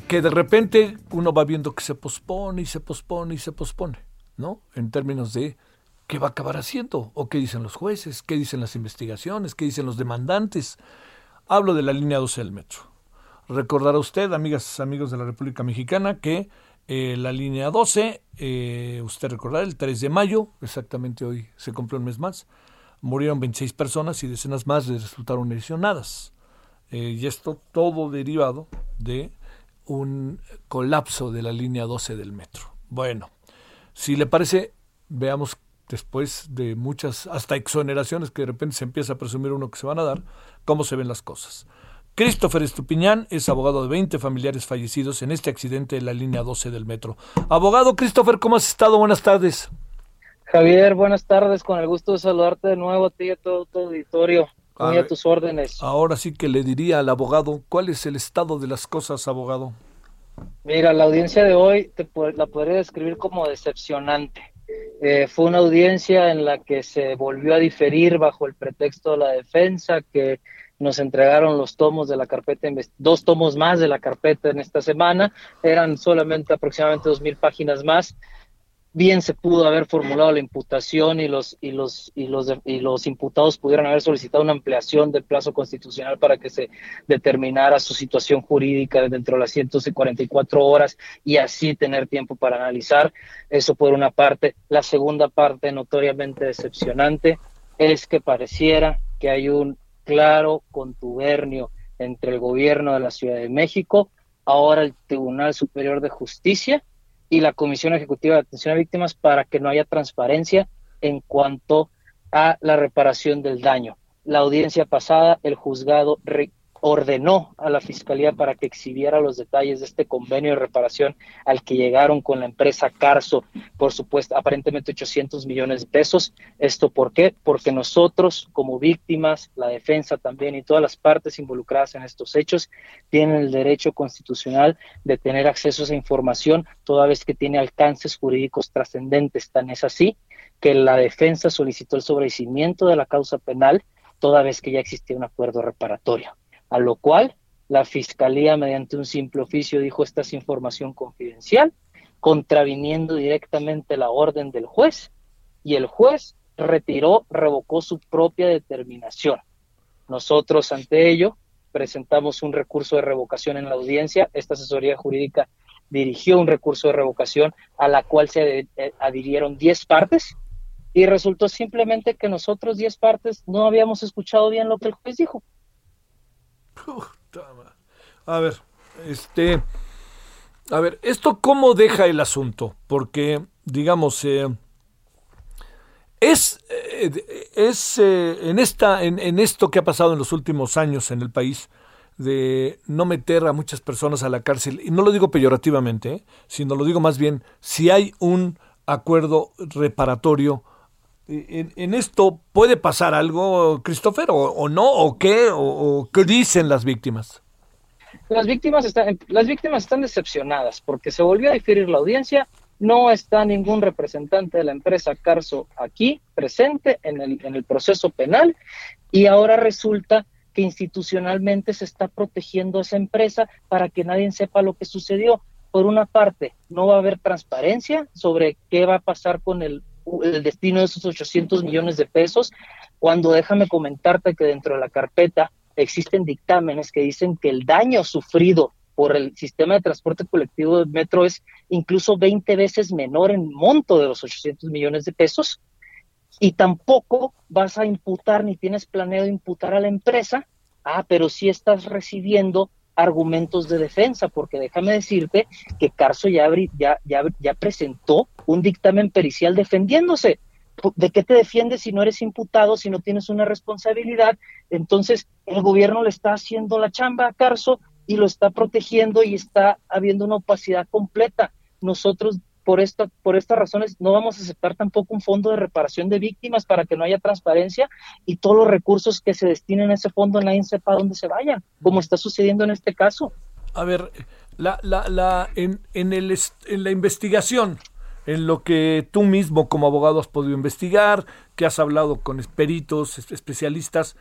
que de repente uno va viendo que se pospone y se pospone y se pospone, ¿no? En términos de qué va a acabar haciendo, o qué dicen los jueces, qué dicen las investigaciones, qué dicen los demandantes. Hablo de la línea 12 del metro. Recordará usted, amigas, amigos de la República Mexicana, que eh, la línea 12, eh, usted recordará, el 3 de mayo, exactamente hoy se cumplió un mes más, murieron 26 personas y decenas más resultaron lesionadas. Eh, y esto todo derivado de un colapso de la línea 12 del metro. Bueno, si le parece, veamos después de muchas, hasta exoneraciones que de repente se empieza a presumir uno que se van a dar, cómo se ven las cosas. Christopher Estupiñán es abogado de 20 familiares fallecidos en este accidente de la línea 12 del metro. Abogado Christopher, ¿cómo has estado? Buenas tardes. Javier, buenas tardes, con el gusto de saludarte de nuevo a ti y a todo tu auditorio. A Muy a ver. tus órdenes. Ahora sí que le diría al abogado, ¿cuál es el estado de las cosas, abogado? Mira, la audiencia de hoy te la podría describir como decepcionante. Eh, fue una audiencia en la que se volvió a diferir bajo el pretexto de la defensa, que nos entregaron los tomos de la carpeta, dos tomos más de la carpeta en esta semana, eran solamente aproximadamente dos mil páginas más. Bien se pudo haber formulado la imputación y los y los y los y los imputados pudieran haber solicitado una ampliación del plazo constitucional para que se determinara su situación jurídica dentro de las 144 horas y así tener tiempo para analizar. Eso por una parte. La segunda parte, notoriamente decepcionante, es que pareciera que hay un claro contubernio entre el gobierno de la Ciudad de México, ahora el Tribunal Superior de Justicia y la Comisión Ejecutiva de Atención a Víctimas para que no haya transparencia en cuanto a la reparación del daño. La audiencia pasada, el juzgado ordenó a la Fiscalía para que exhibiera los detalles de este convenio de reparación al que llegaron con la empresa Carso, por supuesto, aparentemente 800 millones de pesos. ¿Esto por qué? Porque nosotros, como víctimas, la defensa también y todas las partes involucradas en estos hechos, tienen el derecho constitucional de tener acceso a esa información, toda vez que tiene alcances jurídicos trascendentes. Tan es así que la defensa solicitó el sobreseimiento de la causa penal, toda vez que ya existía un acuerdo reparatorio. A lo cual la fiscalía, mediante un simple oficio, dijo esta es información confidencial, contraviniendo directamente la orden del juez, y el juez retiró, revocó su propia determinación. Nosotros, ante ello, presentamos un recurso de revocación en la audiencia. Esta asesoría jurídica dirigió un recurso de revocación a la cual se eh, adhirieron 10 partes y resultó simplemente que nosotros 10 partes no habíamos escuchado bien lo que el juez dijo. A ver, este. A ver, ¿esto cómo deja el asunto? Porque, digamos, eh, es, eh, es eh, en, esta, en, en esto que ha pasado en los últimos años en el país, de no meter a muchas personas a la cárcel, y no lo digo peyorativamente, ¿eh? sino lo digo más bien, si hay un acuerdo reparatorio, en, esto puede pasar algo, Christopher, o, no, o qué, o, o qué dicen las víctimas. Las víctimas, están, las víctimas están decepcionadas porque se volvió a diferir la audiencia, no está ningún representante de la empresa Carso aquí presente en el, en el proceso penal y ahora resulta que institucionalmente se está protegiendo a esa empresa para que nadie sepa lo que sucedió. Por una parte, no va a haber transparencia sobre qué va a pasar con el, el destino de esos 800 millones de pesos, cuando déjame comentarte que dentro de la carpeta existen dictámenes que dicen que el daño sufrido por el sistema de transporte colectivo de metro es incluso 20 veces menor en monto de los 800 millones de pesos y tampoco vas a imputar ni tienes planeado imputar a la empresa, ah, pero sí estás recibiendo argumentos de defensa, porque déjame decirte que Carso ya, ya, ya, ya presentó un dictamen pericial defendiéndose. ¿De qué te defiendes si no eres imputado, si no tienes una responsabilidad? Entonces, el gobierno le está haciendo la chamba a Carso y lo está protegiendo y está habiendo una opacidad completa. Nosotros, por, esta, por estas razones, no vamos a aceptar tampoco un fondo de reparación de víctimas para que no haya transparencia y todos los recursos que se destinen a ese fondo nadie sepa dónde se vayan, como está sucediendo en este caso. A ver, la, la, la, en, en, el, en la investigación, en lo que tú mismo como abogado has podido investigar, que has hablado con peritos, especialistas.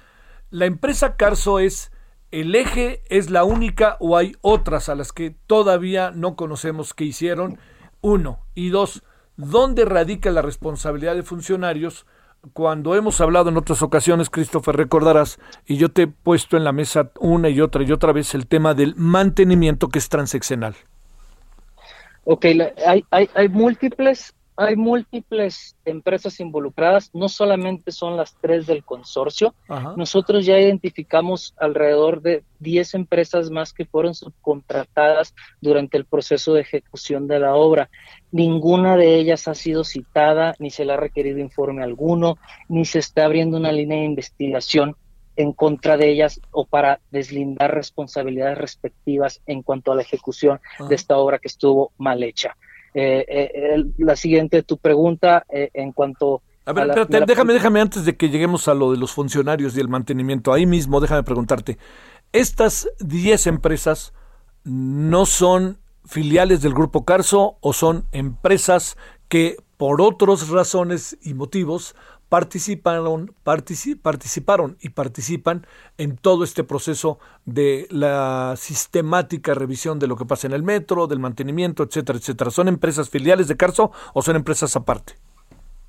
¿La empresa Carso es el eje, es la única o hay otras a las que todavía no conocemos qué hicieron? Uno. Y dos, ¿dónde radica la responsabilidad de funcionarios? Cuando hemos hablado en otras ocasiones, Christopher, recordarás, y yo te he puesto en la mesa una y otra y otra vez el tema del mantenimiento que es transeccional. Ok, hay, hay, hay múltiples hay múltiples empresas involucradas, no solamente son las tres del consorcio. Ajá. Nosotros ya identificamos alrededor de 10 empresas más que fueron subcontratadas durante el proceso de ejecución de la obra. Ninguna de ellas ha sido citada, ni se le ha requerido informe alguno, ni se está abriendo una línea de investigación en contra de ellas o para deslindar responsabilidades respectivas en cuanto a la ejecución Ajá. de esta obra que estuvo mal hecha. Eh, eh, la siguiente, tu pregunta eh, en cuanto... A ver, a la, espérate, la... déjame, déjame antes de que lleguemos a lo de los funcionarios y el mantenimiento, ahí mismo déjame preguntarte, ¿estas 10 empresas no son filiales del Grupo Carso o son empresas que por otras razones y motivos participaron, particip, participaron y participan en todo este proceso de la sistemática revisión de lo que pasa en el metro, del mantenimiento, etcétera, etcétera. ¿Son empresas filiales de Carso o son empresas aparte?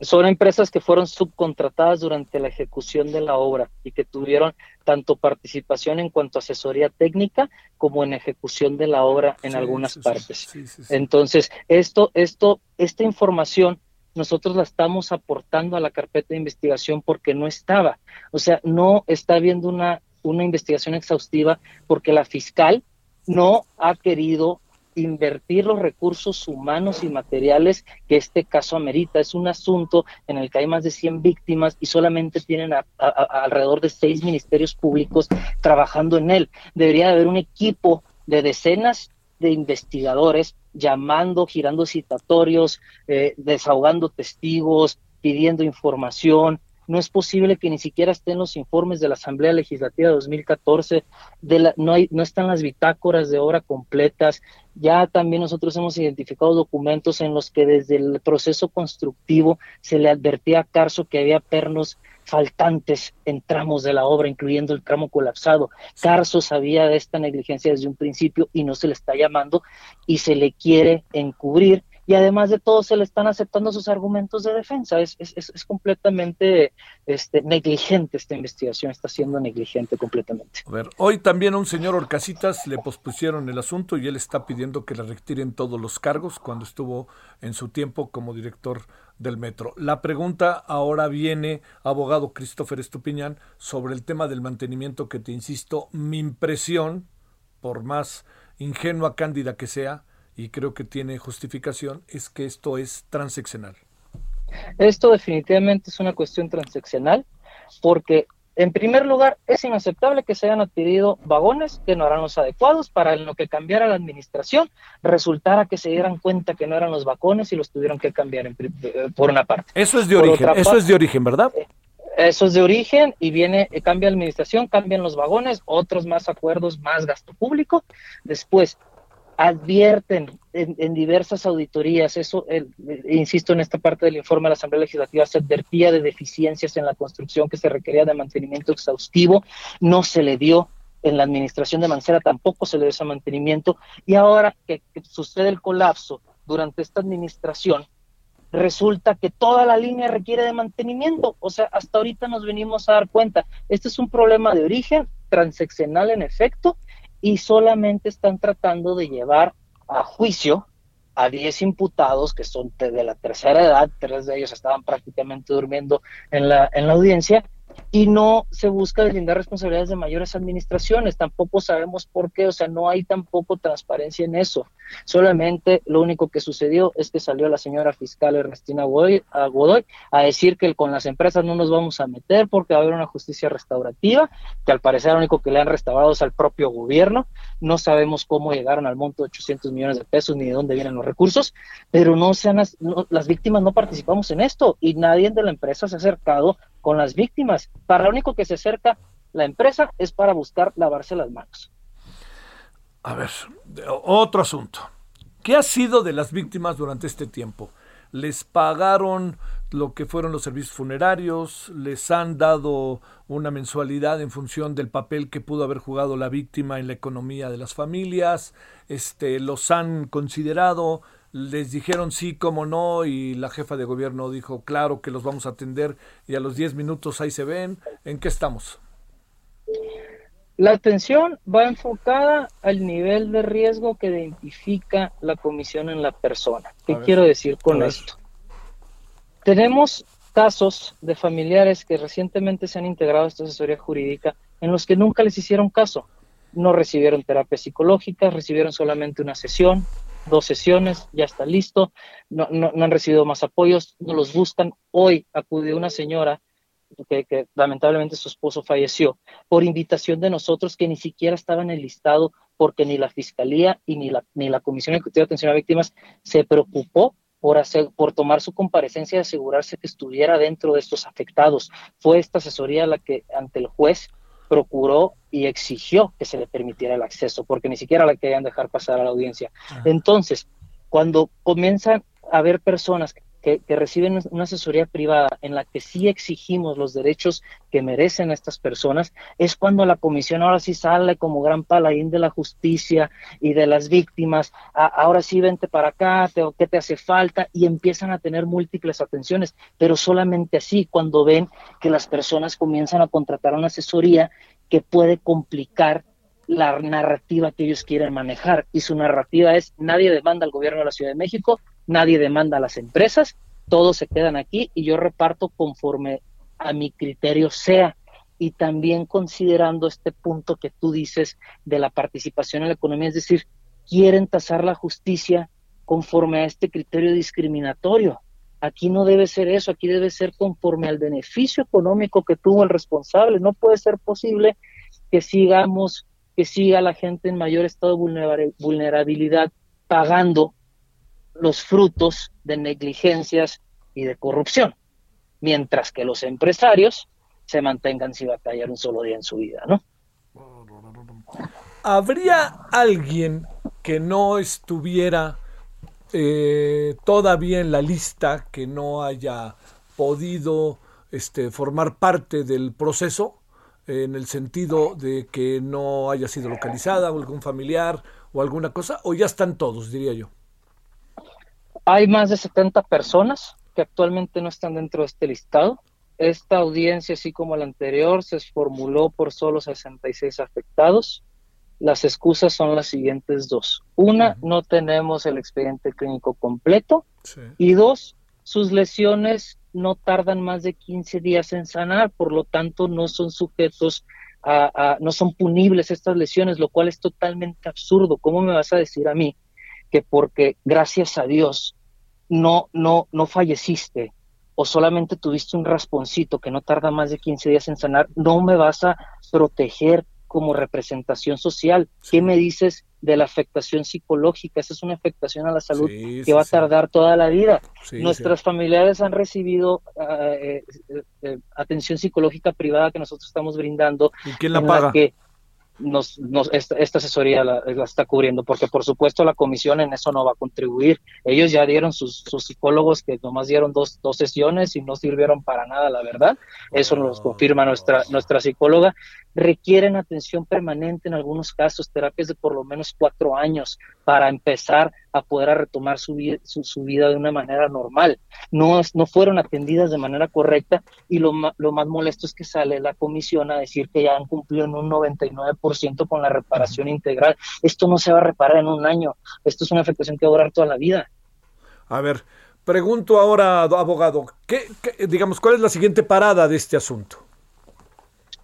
Son empresas que fueron subcontratadas durante la ejecución de la obra y que tuvieron tanto participación en cuanto a asesoría técnica como en ejecución de la obra en sí, algunas sí, partes. Sí, Entonces, esto, esto, esta información nosotros la estamos aportando a la carpeta de investigación porque no estaba. O sea, no está habiendo una, una investigación exhaustiva porque la fiscal no ha querido invertir los recursos humanos y materiales que este caso amerita. Es un asunto en el que hay más de 100 víctimas y solamente tienen a, alrededor de seis ministerios públicos trabajando en él. Debería haber un equipo de decenas de investigadores llamando, girando citatorios, eh, desahogando testigos, pidiendo información. No es posible que ni siquiera estén los informes de la Asamblea Legislativa de 2014, de la, no, hay, no están las bitácoras de obra completas. Ya también nosotros hemos identificado documentos en los que desde el proceso constructivo se le advertía a Carso que había pernos faltantes en tramos de la obra, incluyendo el tramo colapsado. Carso sabía de esta negligencia desde un principio y no se le está llamando y se le quiere encubrir y además de todo se le están aceptando sus argumentos de defensa. Es, es, es completamente este, negligente esta investigación, está siendo negligente completamente. A ver, hoy también a un señor Orcasitas le pospusieron el asunto y él está pidiendo que le retiren todos los cargos cuando estuvo en su tiempo como director del metro. La pregunta ahora viene, abogado Christopher Estupiñán, sobre el tema del mantenimiento que te insisto, mi impresión, por más ingenua, cándida que sea, y creo que tiene justificación, es que esto es transeccional. Esto definitivamente es una cuestión transeccional porque En primer lugar, es inaceptable que se hayan adquirido vagones que no eran los adecuados para en lo que cambiara la administración, resultara que se dieran cuenta que no eran los vagones y los tuvieron que cambiar en, eh, por una parte. Eso es de origen, eso es de origen, ¿verdad? Eh, eso es de origen y viene, eh, cambia la administración, cambian los vagones, otros más acuerdos, más gasto público. Después, advierten en, diversas auditorías, eso, insisto en esta parte del informe de la Asamblea Legislativa, se advertía de deficiencias en la construcción que se requería de mantenimiento exhaustivo, no se le dio en la administración de Mancera, tampoco se le dio ese mantenimiento, y ahora que, que sucede el colapso durante esta administración, resulta que toda la línea requiere de mantenimiento. O sea, hasta ahorita nos venimos a dar cuenta, este es un problema de origen transeccional en efecto, y solamente están tratando de llevar a juicio a 10 imputados que son de la tercera edad, tres de ellos estaban prácticamente durmiendo en la, en la audiencia, y no se busca deslindar responsabilidades de mayores administraciones, tampoco sabemos por qué, o sea, no hay tampoco transparencia en eso. Solamente lo único que sucedió es que salió la señora fiscal Ernestina Godoy a, decir que con las empresas no nos vamos a meter porque va a haber una justicia restaurativa, que al parecer lo único que le han restaurado es al propio gobierno. No sabemos cómo llegaron al monto de 800 millones de pesos ni de dónde vienen los recursos, pero no sean las víctimas no participamos en esto y nadie de la empresa se ha acercado con las víctimas. Para lo único que se acerca la empresa es para buscar lavarse las manos. A ver, otro asunto. ¿Qué ha sido de las víctimas durante este tiempo? ¿Les pagaron lo que fueron los servicios funerarios? ¿Les han dado una mensualidad en función del papel que pudo haber jugado la víctima en la economía de las familias? Este, ¿Los han considerado? Les dijeron sí, cómo no, y la jefa de gobierno dijo, claro que los vamos a atender, y a los 10 minutos ahí se ven. ¿En qué estamos? La atención va enfocada al nivel de riesgo que identifica la comisión en la persona. ¿Qué quiero decir con esto? Tenemos casos de familiares que recientemente se han integrado a esta asesoría jurídica en los que nunca les hicieron caso. No recibieron terapia psicológica, recibieron solamente una sesión, dos sesiones, ya está listo, no, no, han recibido más apoyos, no los buscan. Hoy acudió una señora que, lamentablemente su esposo falleció por invitación de nosotros que ni siquiera estaba en el listado porque ni la Fiscalía y ni la, ni la Comisión Ejecutiva de Atención a Víctimas se preocupó por, hacer, por tomar su comparecencia y asegurarse que estuviera dentro de estos afectados. Fue esta asesoría la que ante el juez procuró y exigió que se le permitiera el acceso, porque ni siquiera la querían dejar pasar a la audiencia. Entonces, cuando comienzan a haber personas que, reciben una asesoría privada en la que sí exigimos los derechos que merecen estas personas, es cuando la comisión ahora sí sale como gran paladín de la justicia y de las víctimas, ahora sí vente para acá, te, ¿qué te hace falta? Y empiezan a tener múltiples atenciones, pero solamente así cuando ven que las personas comienzan a contratar una asesoría que puede complicar la narrativa que ellos quieren manejar. Y su narrativa es, nadie demanda al gobierno de la Ciudad de México, nadie demanda a las empresas, todos se quedan aquí y yo reparto conforme a mi criterio sea. Y también considerando este punto que tú dices de la participación en la economía, es decir, quieren tasar la justicia conforme a este criterio discriminatorio. Aquí no debe ser eso, aquí debe ser conforme al beneficio económico que tuvo el responsable. No puede ser posible que sigamos, que siga la gente en mayor estado de vulnerabilidad pagando los frutos de negligencias y de corrupción, mientras que los empresarios se mantengan sin batallar un solo día en su vida, ¿no? ¿Habría alguien que no estuviera eh, todavía en la lista, que no haya podido este, formar parte del proceso, en el sentido de que no haya sido localizada o algún familiar o alguna cosa, o ya están todos, diría yo? Hay más de 70 personas que actualmente no están dentro de este listado. Esta audiencia, así como la anterior, se formuló por solo 66 afectados. Las excusas son las siguientes dos. Una, no tenemos el expediente clínico completo. Y dos, sus lesiones no tardan más de 15 días en sanar, por lo tanto no son sujetos a, no son punibles estas lesiones, lo cual es totalmente absurdo. ¿Cómo me vas a decir a mí que porque gracias a Dios no, no, no falleciste o solamente tuviste un rasponcito que no tarda más de 15 días en sanar, no me vas a proteger como representación social. ¿Qué me dices de la afectación psicológica? Esa es una afectación a la salud que va a tardar toda la vida. Nuestras familiares han recibido ah, eh, eh, atención psicológica privada que nosotros estamos brindando. ¿Y quién la paga? que nos, esta, asesoría la, está cubriendo, porque por supuesto la comisión en eso no va a contribuir. Ellos ya dieron sus, psicólogos que nomás dieron dos, dos, sesiones y no sirvieron para nada, la verdad. Eso nos confirma nuestra, nuestra psicóloga. Requieren atención permanente en algunos casos, terapias de por lo menos cuatro años para empezar a poder retomar su, su, vida de una manera normal. No, no fueron atendidas de manera correcta y lo, lo más molesto es que sale la comisión a decir que ya han cumplido en un 99% con la reparación integral. Esto no se va a reparar en un año. Esto es una afectación que va a durar toda la vida. A ver, pregunto ahora, abogado, ¿qué, digamos, ¿cuál es la siguiente parada de este asunto?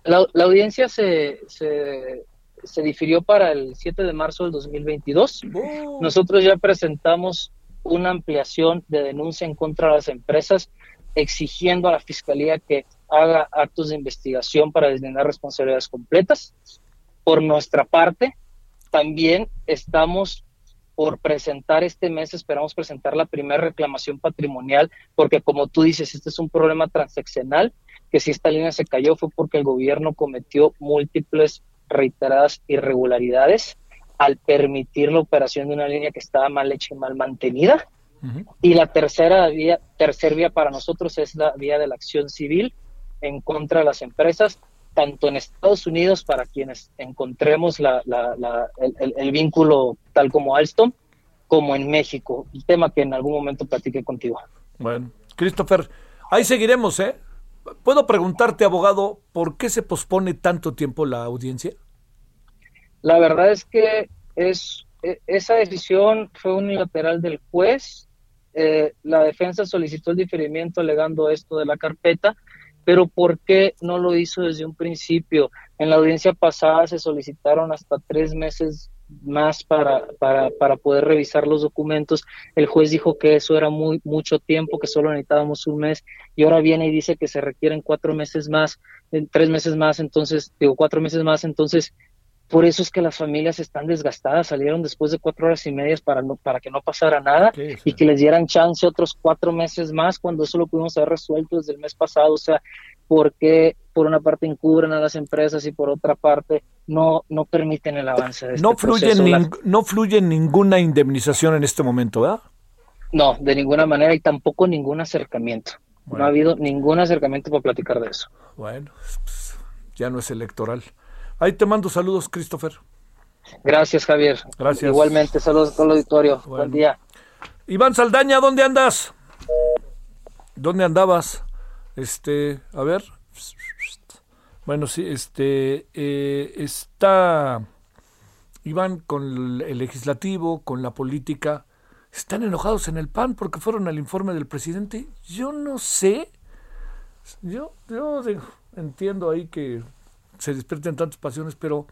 La, la audiencia se, se se difirió para el 7 de marzo del 2022. Nosotros ya presentamos una ampliación de denuncia en contra de las empresas, exigiendo a la Fiscalía que haga actos de investigación para deslindar responsabilidades completas. Por nuestra parte, también estamos por presentar este mes, esperamos presentar la primera reclamación patrimonial, porque como tú dices, este es un problema transaccional, que si esta línea se cayó fue porque el gobierno cometió múltiples reiteradas irregularidades al permitir la operación de una línea que estaba mal hecha y mal mantenida. Y la tercera vía, tercer vía para nosotros es la vía de la acción civil en contra de las empresas, tanto en Estados Unidos para quienes encontremos la, el, vínculo tal como Alstom, como en México, el tema que en algún momento platiqué contigo. Bueno, Christopher, ahí seguiremos, ¿eh? ¿Puedo preguntarte, abogado, por qué se pospone tanto tiempo la audiencia? La verdad es que es, e, esa decisión fue unilateral del juez. Eh, la defensa solicitó el diferimiento alegando esto de la carpeta, pero ¿por qué no lo hizo desde un principio? En la audiencia pasada se solicitaron hasta tres meses más para, para, para, poder revisar los documentos. El juez dijo que eso era muy mucho tiempo, que solo necesitábamos un mes, y ahora viene y dice que se requieren cuatro meses más, tres meses más, entonces, digo, cuatro meses más, entonces, por eso es que las familias están desgastadas, salieron después de cuatro horas y media para, no, para que no pasara nada y que les dieran chance otros cuatro meses más cuando eso lo pudimos haber resuelto desde el mes pasado. O sea, porque por una parte encubren a las empresas y por otra parte no, no permiten el avance de este no fluye No fluye ninguna indemnización en este momento, ¿verdad? No, de ninguna manera y tampoco ningún acercamiento. No ha habido ningún acercamiento para platicar de eso. Bueno, pues, ya no es electoral. Ahí te mando saludos, Christopher. Gracias, Javier. Gracias. Igualmente, saludos al auditorio. Buen día. Iván Saldaña, ¿dónde andas? ¿Dónde andabas? Este, a ver. Bueno, sí, este, eh, está Iván con el legislativo, con la política. Están enojados en el PAN porque fueron al informe del presidente. Yo no sé. Yo, yo entiendo ahí que se despierten tantas pasiones, pero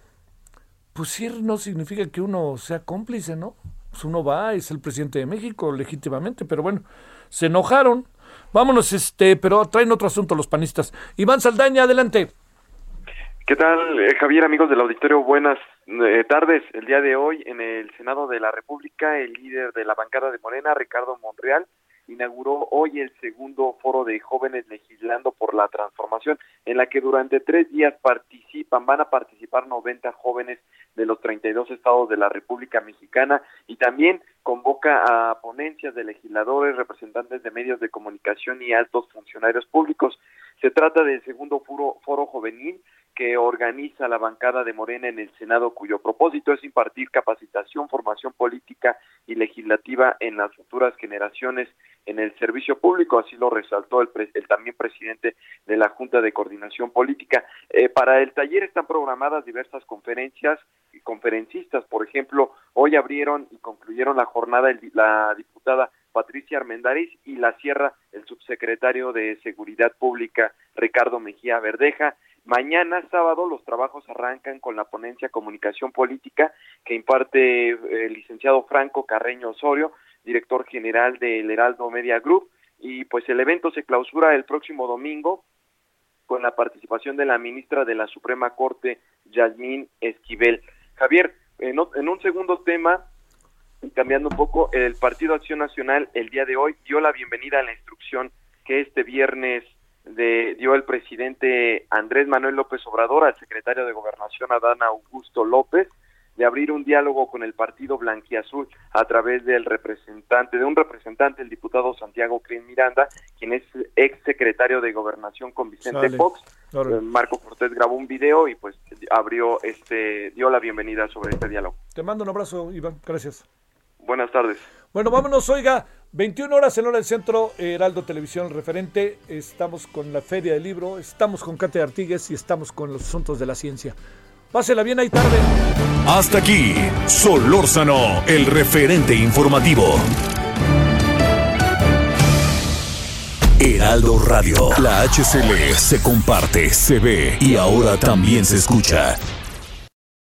pues ir no significa que uno sea cómplice, ¿no? Pues uno va, es el presidente de México legítimamente, pero bueno, se enojaron. Vámonos, este, pero traen otro asunto los panistas. Iván Saldaña, adelante. ¿Qué tal, eh, Javier, amigos del auditorio? Buenas eh, tardes. El día de hoy, en el Senado de la República, el líder de la bancada de Morena, Ricardo Monreal, inauguró hoy el segundo foro de jóvenes legislando por la transformación, en la que durante tres días participan, van a participar 90 jóvenes de los 32 estados de la República Mexicana y también convoca a ponencias de legisladores, representantes de medios de comunicación y altos funcionarios públicos. Se trata del segundo foro, foro juvenil que organiza la bancada de Morena en el Senado, cuyo propósito es impartir capacitación, formación política y legislativa en las futuras generaciones en el servicio público, así lo resaltó el, también presidente de la Junta de Coordinación Política. Eh, para el taller están programadas diversas conferencias y conferencistas, por ejemplo, hoy abrieron y concluyeron la jornada la diputada Patricia Armendariz y la Sierra, el subsecretario de Seguridad Pública Ricardo Mejía Verdeja. Mañana sábado los trabajos arrancan con la ponencia Comunicación Política que imparte eh, el licenciado Franco Carreño Osorio, director general del Heraldo Media Group, y pues el evento se clausura el próximo domingo con la participación de la ministra de la Suprema Corte, Yasmín Esquivel. Javier, en, un segundo tema, cambiando un poco, el Partido Acción Nacional el día de hoy dio la bienvenida a la instrucción que este viernes de, dio el presidente Andrés Manuel López Obrador al secretario de Gobernación Adán Augusto López de abrir un diálogo con el partido blanquiazul a través del representante, de un representante, el diputado Santiago Crin Miranda, quien es ex secretario de Gobernación con Vicente Fox. Eh, Marco Cortés grabó un video y pues abrió este, dio la bienvenida sobre este diálogo. Te mando un abrazo, Iván. Gracias. Buenas tardes. Bueno, vámonos, oiga, 21 horas en hora del centro, Heraldo Televisión referente. Estamos con la Feria del Libro, estamos con Cate Artigues y estamos con los asuntos de la ciencia. Pásela bien ahí tarde. Hasta aquí, Solórzano, el referente informativo. Heraldo Radio, la HCL se comparte, se ve y ahora también se escucha.